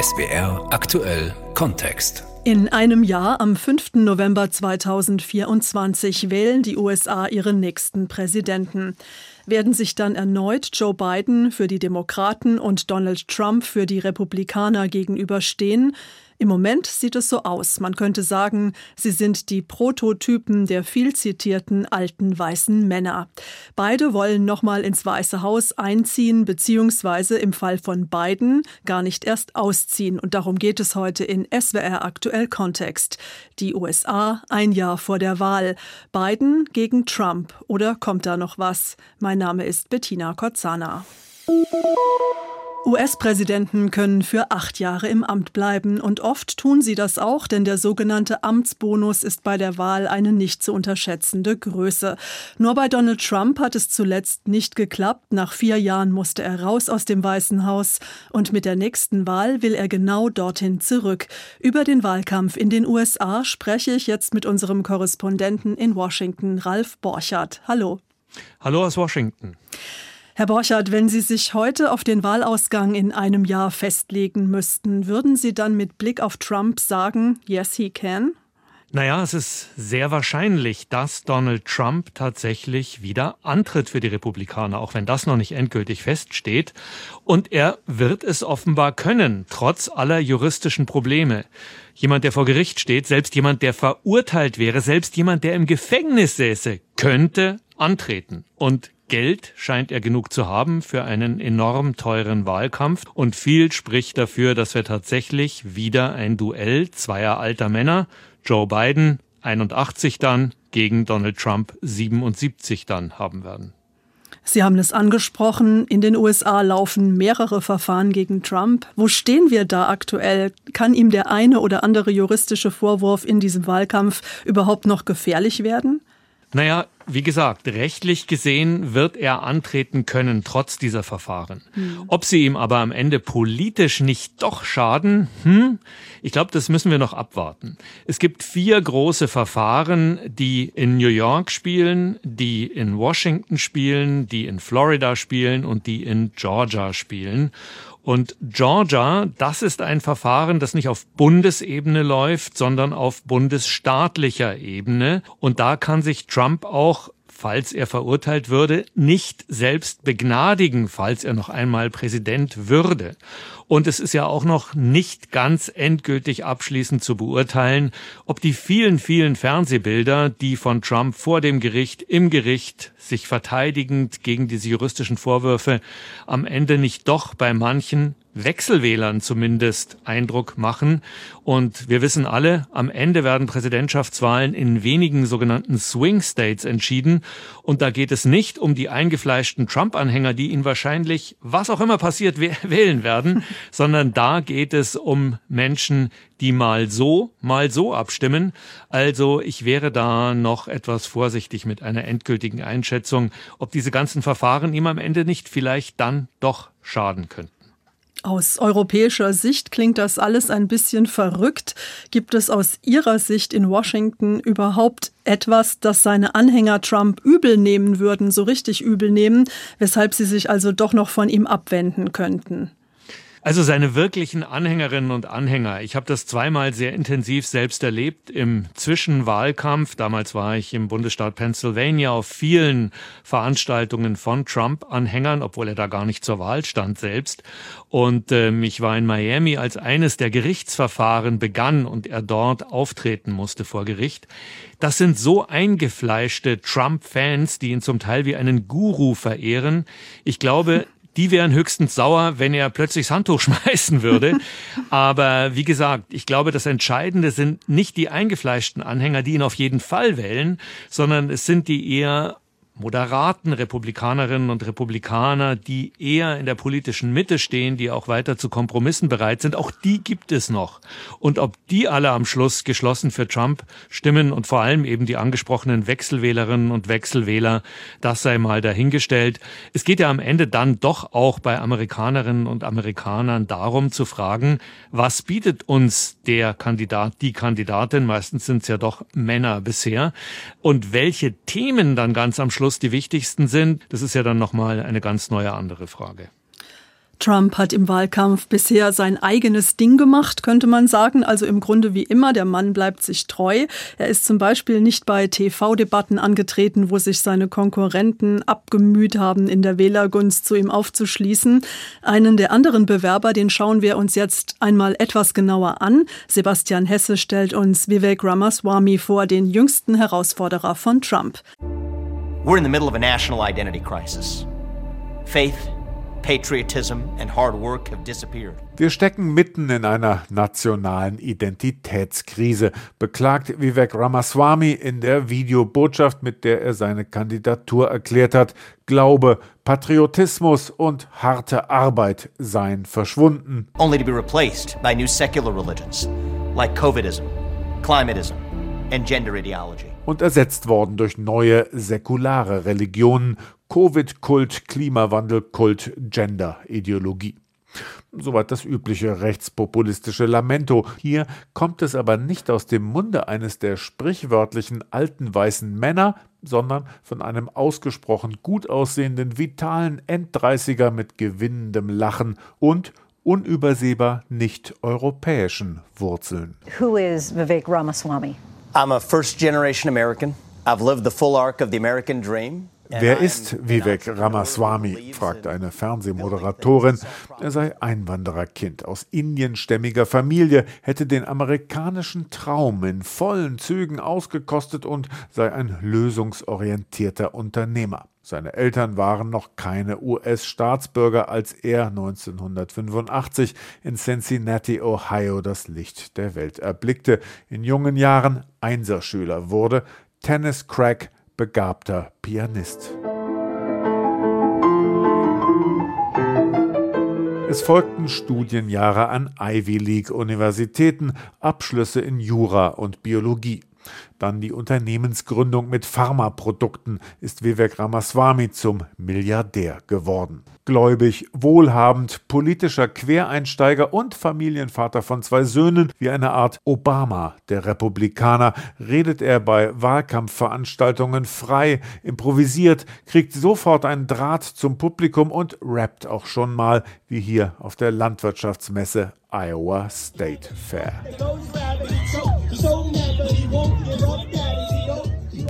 SWR aktuell Kontext. In einem Jahr, am 5. November 2024, wählen die USA ihren nächsten Präsidenten. Werden sich dann erneut Joe Biden für die Demokraten und Donald Trump für die Republikaner gegenüberstehen? Im Moment sieht es so aus. Man könnte sagen, sie sind die Prototypen der viel zitierten alten weißen Männer. Beide wollen nochmal ins Weiße Haus einziehen, beziehungsweise im Fall von Biden gar nicht erst ausziehen. Und darum geht es heute in SWR aktuell Kontext. Die USA ein Jahr vor der Wahl. Biden gegen Trump. Oder kommt da noch was? Mein Name ist Bettina Kotzana. US-Präsidenten können für acht Jahre im Amt bleiben und oft tun sie das auch, denn der sogenannte Amtsbonus ist bei der Wahl eine nicht zu unterschätzende Größe. Nur bei Donald Trump hat es zuletzt nicht geklappt. Nach vier Jahren musste er raus aus dem Weißen Haus und mit der nächsten Wahl will er genau dorthin zurück. Über den Wahlkampf in den USA spreche ich jetzt mit unserem Korrespondenten in Washington, Ralf Borchardt. Hallo. Hallo aus Washington. Herr Borchardt, wenn Sie sich heute auf den Wahlausgang in einem Jahr festlegen müssten, würden Sie dann mit Blick auf Trump sagen, yes, he can? Naja, es ist sehr wahrscheinlich, dass Donald Trump tatsächlich wieder antritt für die Republikaner, auch wenn das noch nicht endgültig feststeht. Und er wird es offenbar können, trotz aller juristischen Probleme. Jemand, der vor Gericht steht, selbst jemand, der verurteilt wäre, selbst jemand, der im Gefängnis säße, könnte antreten. Und Geld scheint er genug zu haben für einen enorm teuren Wahlkampf und viel spricht dafür, dass wir tatsächlich wieder ein Duell zweier alter Männer, Joe Biden 81 dann gegen Donald Trump 77 dann haben werden. Sie haben es angesprochen, in den USA laufen mehrere Verfahren gegen Trump. Wo stehen wir da aktuell? Kann ihm der eine oder andere juristische Vorwurf in diesem Wahlkampf überhaupt noch gefährlich werden? Naja, wie gesagt, rechtlich gesehen wird er antreten können, trotz dieser Verfahren. Hm. Ob sie ihm aber am Ende politisch nicht doch schaden, hm, ich glaube, das müssen wir noch abwarten. Es gibt vier große Verfahren, die in New York spielen, die in Washington spielen, die in Florida spielen und die in Georgia spielen. Und Georgia, das ist ein Verfahren, das nicht auf Bundesebene läuft, sondern auf bundesstaatlicher Ebene. Und da kann sich Trump auch falls er verurteilt würde, nicht selbst begnadigen, falls er noch einmal Präsident würde. Und es ist ja auch noch nicht ganz endgültig abschließend zu beurteilen, ob die vielen, vielen Fernsehbilder, die von Trump vor dem Gericht, im Gericht, sich verteidigend gegen diese juristischen Vorwürfe, am Ende nicht doch bei manchen Wechselwählern zumindest Eindruck machen. Und wir wissen alle, am Ende werden Präsidentschaftswahlen in wenigen sogenannten Swing States entschieden. Und da geht es nicht um die eingefleischten Trump-Anhänger, die ihn wahrscheinlich, was auch immer passiert, wählen werden, sondern da geht es um Menschen, die mal so, mal so abstimmen. Also ich wäre da noch etwas vorsichtig mit einer endgültigen Einschätzung, ob diese ganzen Verfahren ihm am Ende nicht vielleicht dann doch schaden könnten. Aus europäischer Sicht klingt das alles ein bisschen verrückt. Gibt es aus Ihrer Sicht in Washington überhaupt etwas, das seine Anhänger Trump übel nehmen würden, so richtig übel nehmen, weshalb sie sich also doch noch von ihm abwenden könnten? Also seine wirklichen Anhängerinnen und Anhänger. Ich habe das zweimal sehr intensiv selbst erlebt im Zwischenwahlkampf. Damals war ich im Bundesstaat Pennsylvania auf vielen Veranstaltungen von Trump-Anhängern, obwohl er da gar nicht zur Wahl stand selbst. Und ähm, ich war in Miami, als eines der Gerichtsverfahren begann und er dort auftreten musste vor Gericht. Das sind so eingefleischte Trump-Fans, die ihn zum Teil wie einen Guru verehren. Ich glaube, die wären höchstens sauer, wenn er plötzlich das Handtuch schmeißen würde. Aber wie gesagt, ich glaube, das Entscheidende sind nicht die eingefleischten Anhänger, die ihn auf jeden Fall wählen, sondern es sind die eher moderaten Republikanerinnen und Republikaner, die eher in der politischen Mitte stehen, die auch weiter zu Kompromissen bereit sind, auch die gibt es noch. Und ob die alle am Schluss geschlossen für Trump stimmen und vor allem eben die angesprochenen Wechselwählerinnen und Wechselwähler, das sei mal dahingestellt. Es geht ja am Ende dann doch auch bei Amerikanerinnen und Amerikanern darum zu fragen, was bietet uns der Kandidat, die Kandidatin, meistens sind es ja doch Männer bisher, und welche Themen dann ganz am Schluss Schluss die wichtigsten sind, das ist ja dann nochmal eine ganz neue andere Frage. Trump hat im Wahlkampf bisher sein eigenes Ding gemacht, könnte man sagen. Also im Grunde wie immer, der Mann bleibt sich treu. Er ist zum Beispiel nicht bei TV-Debatten angetreten, wo sich seine Konkurrenten abgemüht haben, in der Wählergunst zu ihm aufzuschließen. Einen der anderen Bewerber, den schauen wir uns jetzt einmal etwas genauer an. Sebastian Hesse stellt uns Vivek Ramaswamy vor, den jüngsten Herausforderer von Trump. We're in the middle of a national identity crisis. Faith wir stecken mitten in einer nationalen Identitätskrise, beklagt Vivek Ramaswamy in der Videobotschaft, mit der er seine Kandidatur erklärt hat. Glaube, Patriotismus und harte Arbeit seien verschwunden. Only to be replaced by new secular religions like Covidism, climatism and und ersetzt worden durch neue säkulare Religionen, Covid-Kult, Klimawandel-Kult, Gender-Ideologie. Soweit das übliche rechtspopulistische Lamento. Hier kommt es aber nicht aus dem Munde eines der sprichwörtlichen alten weißen Männer, sondern von einem ausgesprochen gut aussehenden, vitalen Enddreißiger mit gewinnendem Lachen und unübersehbar nicht europäischen Wurzeln. Who is Vivek Ramaswamy? I'm a first generation American. I've lived the full arc of the American dream. Wer ist Vivek Ramaswamy? fragt eine Fernsehmoderatorin. Er sei Einwandererkind aus indienstämmiger Familie, hätte den amerikanischen Traum in vollen Zügen ausgekostet und sei ein lösungsorientierter Unternehmer. Seine Eltern waren noch keine US-Staatsbürger, als er 1985 in Cincinnati, Ohio, das Licht der Welt erblickte. In jungen Jahren Einserschüler wurde, Tennis-Crack, begabter Pianist. Es folgten Studienjahre an Ivy League Universitäten, Abschlüsse in Jura und Biologie. Dann die Unternehmensgründung mit Pharmaprodukten ist Vivek Ramaswamy zum Milliardär geworden. Gläubig, wohlhabend, politischer Quereinsteiger und Familienvater von zwei Söhnen, wie eine Art Obama der Republikaner, redet er bei Wahlkampfveranstaltungen frei, improvisiert, kriegt sofort einen Draht zum Publikum und rappt auch schon mal, wie hier auf der Landwirtschaftsmesse Iowa State Fair.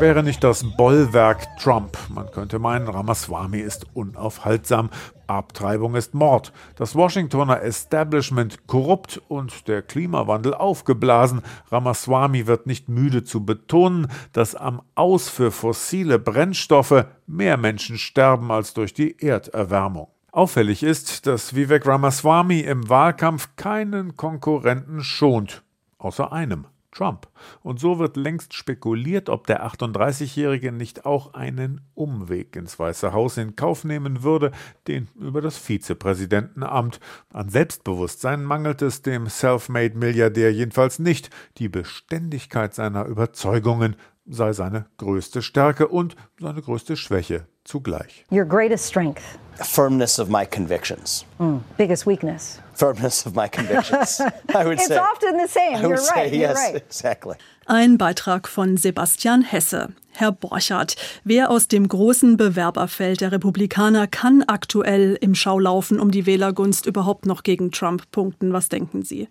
Wäre nicht das Bollwerk Trump, man könnte meinen, Ramaswamy ist unaufhaltsam, Abtreibung ist Mord, das Washingtoner Establishment korrupt und der Klimawandel aufgeblasen. Ramaswamy wird nicht müde zu betonen, dass am Aus für fossile Brennstoffe mehr Menschen sterben als durch die Erderwärmung. Auffällig ist, dass Vivek Ramaswamy im Wahlkampf keinen Konkurrenten schont, außer einem. Trump. Und so wird längst spekuliert, ob der 38-Jährige nicht auch einen Umweg ins Weiße Haus in Kauf nehmen würde, den über das Vizepräsidentenamt. An Selbstbewusstsein mangelt es dem Selfmade-Milliardär jedenfalls nicht. Die Beständigkeit seiner Überzeugungen sei seine größte Stärke und seine größte Schwäche zugleich. Your greatest strength. Firmness of my convictions. Mm, biggest weakness. Firmness of my convictions. I would It's say. often the same. I You're right. Say, yes, You're right. exactly. Ein Beitrag von Sebastian Hesse. Herr Borchardt, wer aus dem großen Bewerberfeld der Republikaner kann aktuell im Schaulaufen um die Wählergunst überhaupt noch gegen Trump punkten? Was denken Sie?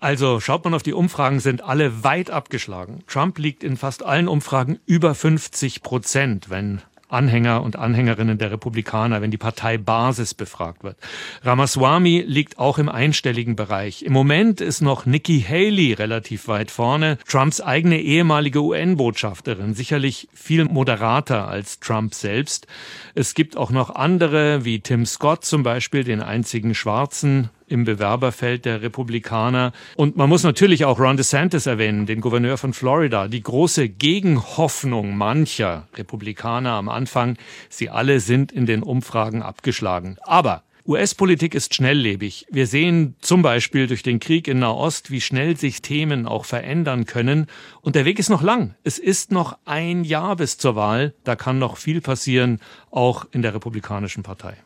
Also schaut man auf die Umfragen, sind alle weit abgeschlagen. Trump liegt in fast allen Umfragen über 50 Prozent, wenn Anhänger und Anhängerinnen der Republikaner, wenn die Parteibasis befragt wird. Ramaswamy liegt auch im einstelligen Bereich. Im Moment ist noch Nikki Haley relativ weit vorne, Trumps eigene ehemalige UN-Botschafterin, sicherlich viel moderater als Trump selbst. Es gibt auch noch andere, wie Tim Scott zum Beispiel, den einzigen Schwarzen im Bewerberfeld der Republikaner. Und man muss natürlich auch Ron DeSantis erwähnen, den Gouverneur von Florida. Die große Gegenhoffnung mancher Republikaner am Anfang, sie alle sind in den Umfragen abgeschlagen. Aber US-Politik ist schnelllebig. Wir sehen zum Beispiel durch den Krieg in Nahost, wie schnell sich Themen auch verändern können. Und der Weg ist noch lang. Es ist noch ein Jahr bis zur Wahl. Da kann noch viel passieren, auch in der Republikanischen Partei.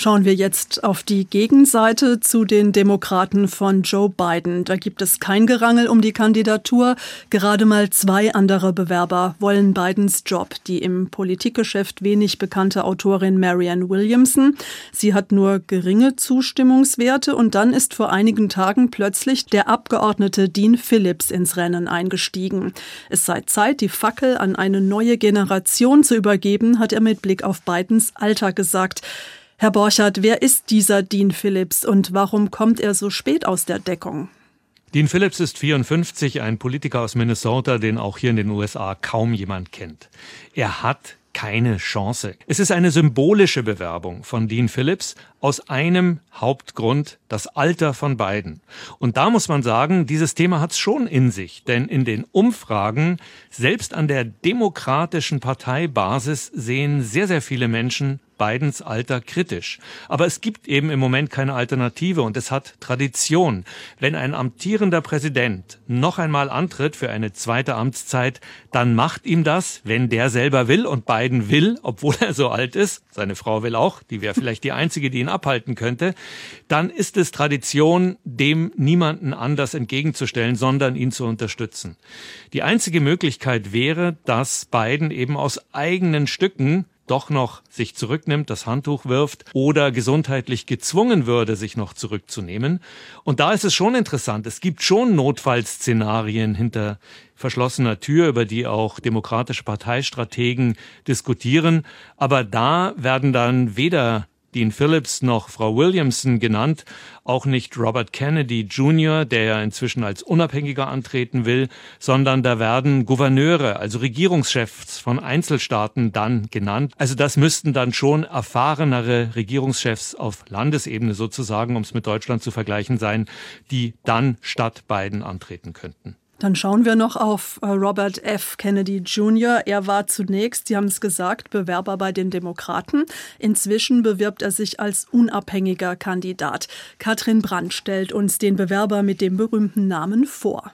Schauen wir jetzt auf die Gegenseite zu den Demokraten von Joe Biden. Da gibt es kein Gerangel um die Kandidatur. Gerade mal zwei andere Bewerber wollen Bidens Job. Die im Politikgeschäft wenig bekannte Autorin Marianne Williamson. Sie hat nur geringe Zustimmungswerte und dann ist vor einigen Tagen plötzlich der Abgeordnete Dean Phillips ins Rennen eingestiegen. Es sei Zeit, die Fackel an eine neue Generation zu übergeben, hat er mit Blick auf Bidens Alter gesagt. Herr Borchardt, wer ist dieser Dean Phillips und warum kommt er so spät aus der Deckung? Dean Phillips ist 54, ein Politiker aus Minnesota, den auch hier in den USA kaum jemand kennt. Er hat keine Chance. Es ist eine symbolische Bewerbung von Dean Phillips aus einem Hauptgrund, das Alter von beiden. Und da muss man sagen, dieses Thema hat es schon in sich, denn in den Umfragen, selbst an der demokratischen Parteibasis, sehen sehr, sehr viele Menschen Bidens Alter kritisch. Aber es gibt eben im Moment keine Alternative und es hat Tradition. Wenn ein amtierender Präsident noch einmal antritt für eine zweite Amtszeit, dann macht ihm das, wenn der selber will und Biden will, obwohl er so alt ist, seine Frau will auch, die wäre vielleicht die einzige, die ihn abhalten könnte, dann ist es Tradition, dem niemanden anders entgegenzustellen, sondern ihn zu unterstützen. Die einzige Möglichkeit wäre, dass Biden eben aus eigenen Stücken doch noch sich zurücknimmt, das Handtuch wirft oder gesundheitlich gezwungen würde, sich noch zurückzunehmen. Und da ist es schon interessant. Es gibt schon Notfallszenarien hinter verschlossener Tür, über die auch demokratische Parteistrategen diskutieren. Aber da werden dann weder Dean Phillips noch Frau Williamson genannt, auch nicht Robert Kennedy Jr., der ja inzwischen als Unabhängiger antreten will, sondern da werden Gouverneure, also Regierungschefs von Einzelstaaten dann genannt. Also das müssten dann schon erfahrenere Regierungschefs auf Landesebene sozusagen, um es mit Deutschland zu vergleichen sein, die dann statt Biden antreten könnten. Dann schauen wir noch auf äh, Robert F. Kennedy Jr. Er war zunächst, Sie haben es gesagt, Bewerber bei den Demokraten. Inzwischen bewirbt er sich als unabhängiger Kandidat. Katrin Brandt stellt uns den Bewerber mit dem berühmten Namen vor.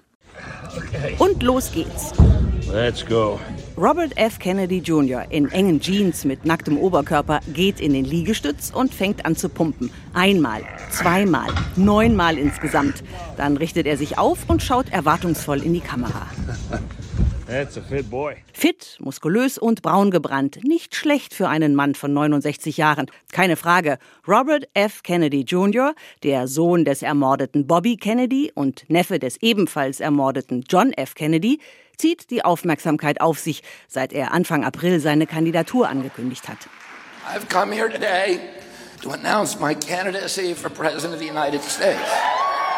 Und los geht's. Let's go. Robert F. Kennedy Jr. in engen Jeans mit nacktem Oberkörper geht in den Liegestütz und fängt an zu pumpen. Einmal, zweimal, neunmal insgesamt. Dann richtet er sich auf und schaut erwartungsvoll in die Kamera. That's a fit boy. Fit, muskulös und braun gebrannt. Nicht schlecht für einen Mann von 69 Jahren. Keine Frage. Robert F. Kennedy Jr., der Sohn des ermordeten Bobby Kennedy und Neffe des ebenfalls ermordeten John F. Kennedy, zieht die Aufmerksamkeit auf sich, seit er Anfang April seine Kandidatur angekündigt hat. I've come here today to announce my candidacy for President of the United States.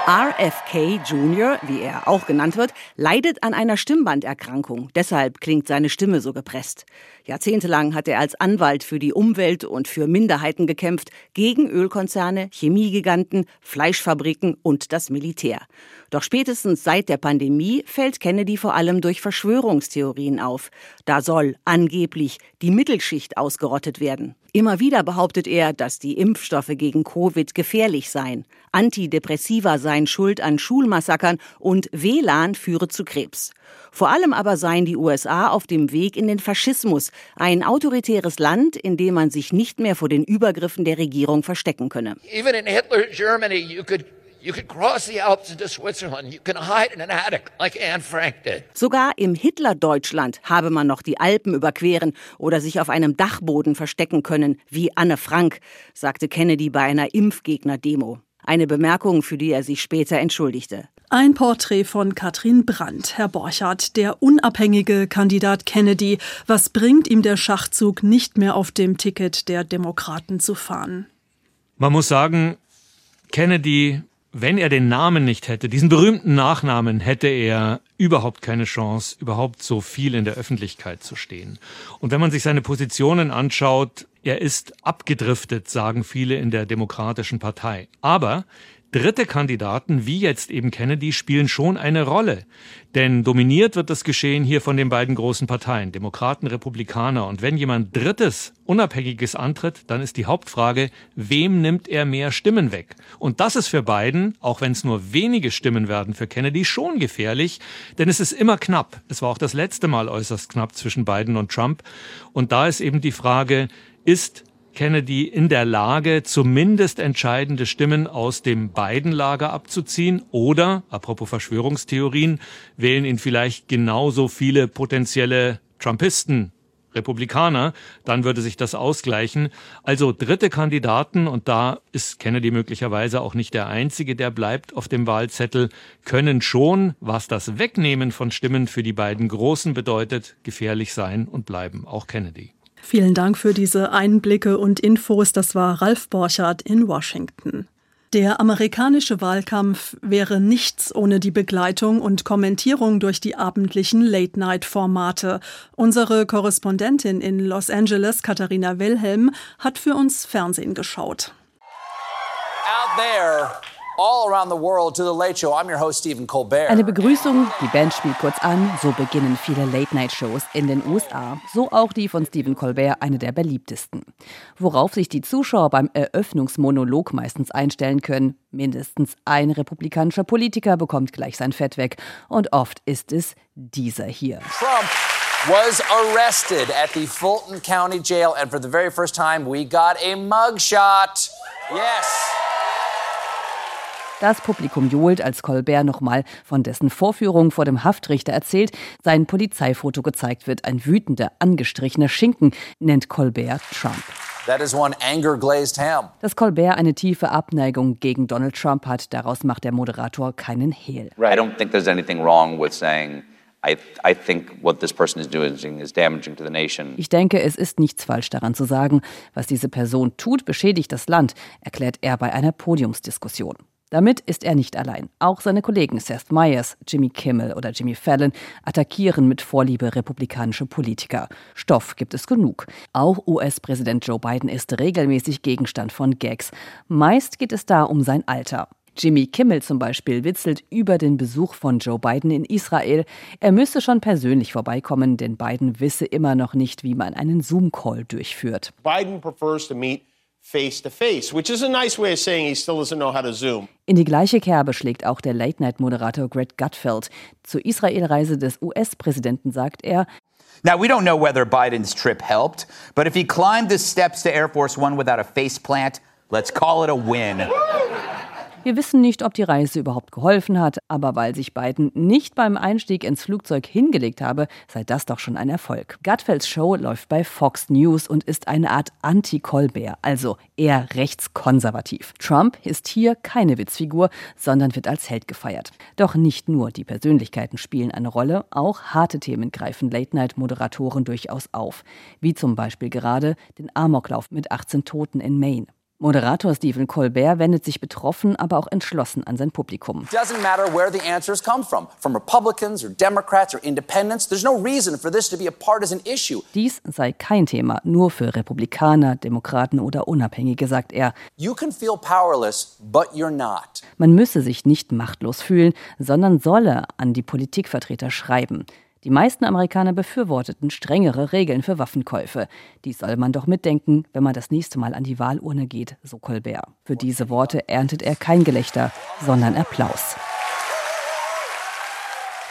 RFK Jr., wie er auch genannt wird, leidet an einer Stimmbanderkrankung. Deshalb klingt seine Stimme so gepresst. Jahrzehntelang hat er als Anwalt für die Umwelt und für Minderheiten gekämpft, gegen Ölkonzerne, Chemiegiganten, Fleischfabriken und das Militär. Doch spätestens seit der Pandemie fällt Kennedy vor allem durch Verschwörungstheorien auf. Da soll angeblich die Mittelschicht ausgerottet werden. Immer wieder behauptet er, dass die Impfstoffe gegen Covid gefährlich seien. Antidepressiva seien schuld an Schulmassakern und WLAN führe zu Krebs. Vor allem aber seien die USA auf dem Weg in den Faschismus, ein autoritäres Land, in dem man sich nicht mehr vor den Übergriffen der Regierung verstecken könne. Even in Hitler's Germany, you could You could cross the Alps into Switzerland. You can hide in an attic like Anne Frank did. Sogar im Hitler-Deutschland habe man noch die Alpen überqueren oder sich auf einem Dachboden verstecken können, wie Anne Frank, sagte Kennedy bei einer Impfgegner-Demo. Eine Bemerkung, für die er sich später entschuldigte. Ein Porträt von Katrin Brandt. Herr Borchardt, der unabhängige Kandidat Kennedy. Was bringt ihm der Schachzug, nicht mehr auf dem Ticket der Demokraten zu fahren? Man muss sagen, Kennedy wenn er den Namen nicht hätte, diesen berühmten Nachnamen, hätte er überhaupt keine Chance, überhaupt so viel in der Öffentlichkeit zu stehen. Und wenn man sich seine Positionen anschaut, er ist abgedriftet, sagen viele in der Demokratischen Partei. Aber Dritte Kandidaten, wie jetzt eben Kennedy, spielen schon eine Rolle. Denn dominiert wird das Geschehen hier von den beiden großen Parteien, Demokraten, Republikaner. Und wenn jemand Drittes, Unabhängiges antritt, dann ist die Hauptfrage, wem nimmt er mehr Stimmen weg? Und das ist für Biden, auch wenn es nur wenige Stimmen werden für Kennedy, schon gefährlich, denn es ist immer knapp. Es war auch das letzte Mal äußerst knapp zwischen Biden und Trump. Und da ist eben die Frage, ist Kennedy in der Lage, zumindest entscheidende Stimmen aus dem beiden Lager abzuziehen? Oder, apropos Verschwörungstheorien, wählen ihn vielleicht genauso viele potenzielle Trumpisten Republikaner, dann würde sich das ausgleichen. Also dritte Kandidaten, und da ist Kennedy möglicherweise auch nicht der Einzige, der bleibt auf dem Wahlzettel, können schon, was das Wegnehmen von Stimmen für die beiden Großen bedeutet, gefährlich sein und bleiben. Auch Kennedy. Vielen Dank für diese Einblicke und Infos. Das war Ralf Borchardt in Washington. Der amerikanische Wahlkampf wäre nichts ohne die Begleitung und Kommentierung durch die abendlichen Late-Night-Formate. Unsere Korrespondentin in Los Angeles, Katharina Wilhelm, hat für uns Fernsehen geschaut. Out there. All around the world to the Late Show. I'm your host Stephen Colbert. Eine Begrüßung, die Band spielt kurz an, so beginnen viele Late-Night-Shows in den USA, so auch die von Stephen Colbert, eine der beliebtesten. Worauf sich die Zuschauer beim Eröffnungsmonolog meistens einstellen können, mindestens ein republikanischer Politiker bekommt gleich sein Fett weg und oft ist es dieser hier. Trump was arrested at the Fulton County Jail and for the very first time we got a mugshot. Yes. Das Publikum johlt, als Colbert nochmal von dessen Vorführung vor dem Haftrichter erzählt, sein Polizeifoto gezeigt wird. Ein wütender, angestrichener Schinken nennt Colbert Trump. That is one anger glazed ham. Dass Colbert eine tiefe Abneigung gegen Donald Trump hat, daraus macht der Moderator keinen Hehl. Right. I don't think there's anything wrong with saying ich denke, es ist nichts falsch daran zu sagen, was diese Person tut, beschädigt das Land, erklärt er bei einer Podiumsdiskussion. Damit ist er nicht allein. Auch seine Kollegen Seth Meyers, Jimmy Kimmel oder Jimmy Fallon attackieren mit Vorliebe republikanische Politiker. Stoff gibt es genug. Auch US-Präsident Joe Biden ist regelmäßig Gegenstand von Gags. Meist geht es da um sein Alter. Jimmy Kimmel zum Beispiel witzelt über den Besuch von Joe Biden in Israel. Er müsse schon persönlich vorbeikommen, denn Biden wisse immer noch nicht, wie man einen Zoom-Call durchführt. Biden prefers to meet face to face, which is a nice way of saying he still doesn't know how to Zoom. In die gleiche Kerbe schlägt auch der Late-Night-Moderator Greg Gutfeld. Zur Israelreise des US-Präsidenten sagt er, Now, we don't know whether Biden's trip helped, but if he climbed the steps to Air Force One without a face plant, let's call it a win. Wir wissen nicht, ob die Reise überhaupt geholfen hat, aber weil sich Biden nicht beim Einstieg ins Flugzeug hingelegt habe, sei das doch schon ein Erfolg. Gutfelds Show läuft bei Fox News und ist eine Art Anti-Colbert, also eher rechtskonservativ. Trump ist hier keine Witzfigur, sondern wird als Held gefeiert. Doch nicht nur die Persönlichkeiten spielen eine Rolle, auch harte Themen greifen Late-Night-Moderatoren durchaus auf, wie zum Beispiel gerade den Amoklauf mit 18 Toten in Maine. Moderator Stephen Colbert wendet sich betroffen, aber auch entschlossen an sein Publikum. Doesn't matter where the answers come from, from Republicans or Democrats or Independents. There's no reason for this to be a partisan issue. Dies sei kein Thema, nur für Republikaner, Demokraten oder Unabhängige, sagt er. You can feel powerless, but you're not. Man müsse sich nicht machtlos fühlen, sondern solle an die Politikvertreter schreiben. Die meisten Amerikaner befürworteten strengere Regeln für Waffenkäufe. Dies soll man doch mitdenken, wenn man das nächste Mal an die Wahlurne geht, so Colbert. Für diese Worte erntet er kein Gelächter, sondern Applaus.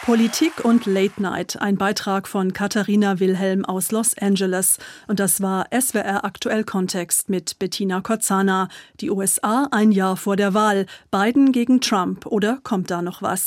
Politik und Late Night, ein Beitrag von Katharina Wilhelm aus Los Angeles. Und das war SWR Aktuell Kontext mit Bettina Kozana. Die USA ein Jahr vor der Wahl. Biden gegen Trump oder kommt da noch was?